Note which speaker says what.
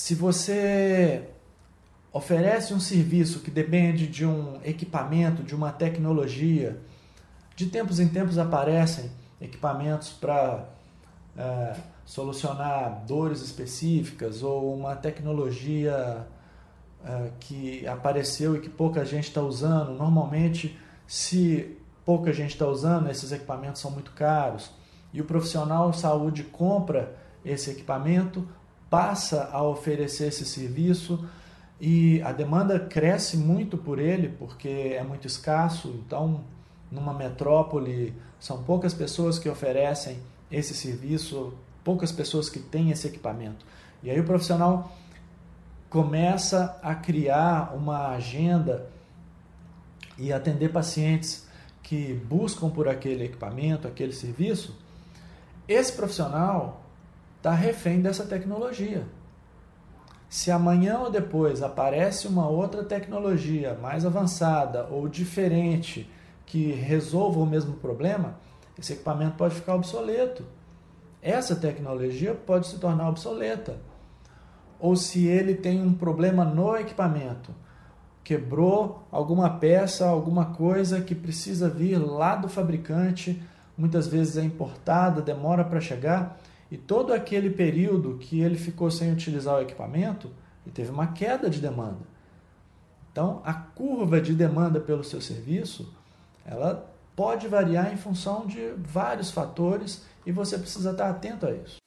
Speaker 1: se você oferece um serviço que depende de um equipamento, de uma tecnologia, de tempos em tempos aparecem equipamentos para é, solucionar dores específicas ou uma tecnologia é, que apareceu e que pouca gente está usando. Normalmente, se pouca gente está usando, esses equipamentos são muito caros e o profissional de saúde compra esse equipamento, passa a oferecer esse serviço e a demanda cresce muito por ele porque é muito escasso. Então, numa metrópole, são poucas pessoas que oferecem esse serviço, poucas pessoas que têm esse equipamento. E aí o profissional começa a criar uma agenda e atender pacientes que buscam por aquele equipamento, aquele serviço. Esse profissional está refém dessa tecnologia. Se amanhã ou depois aparece uma outra tecnologia mais avançada ou diferente que resolva o mesmo problema, esse equipamento pode ficar obsoleto. Essa tecnologia pode se tornar obsoleta. Ou se ele tem um problema no equipamento, quebrou alguma peça, alguma coisa que precisa vir lá do fabricante, muitas vezes é importada, demora para chegar, e todo aquele período que ele ficou sem utilizar o equipamento, ele teve uma queda de demanda. Então, a curva de demanda pelo seu serviço, ela pode variar em função de vários fatores e você precisa estar atento a isso.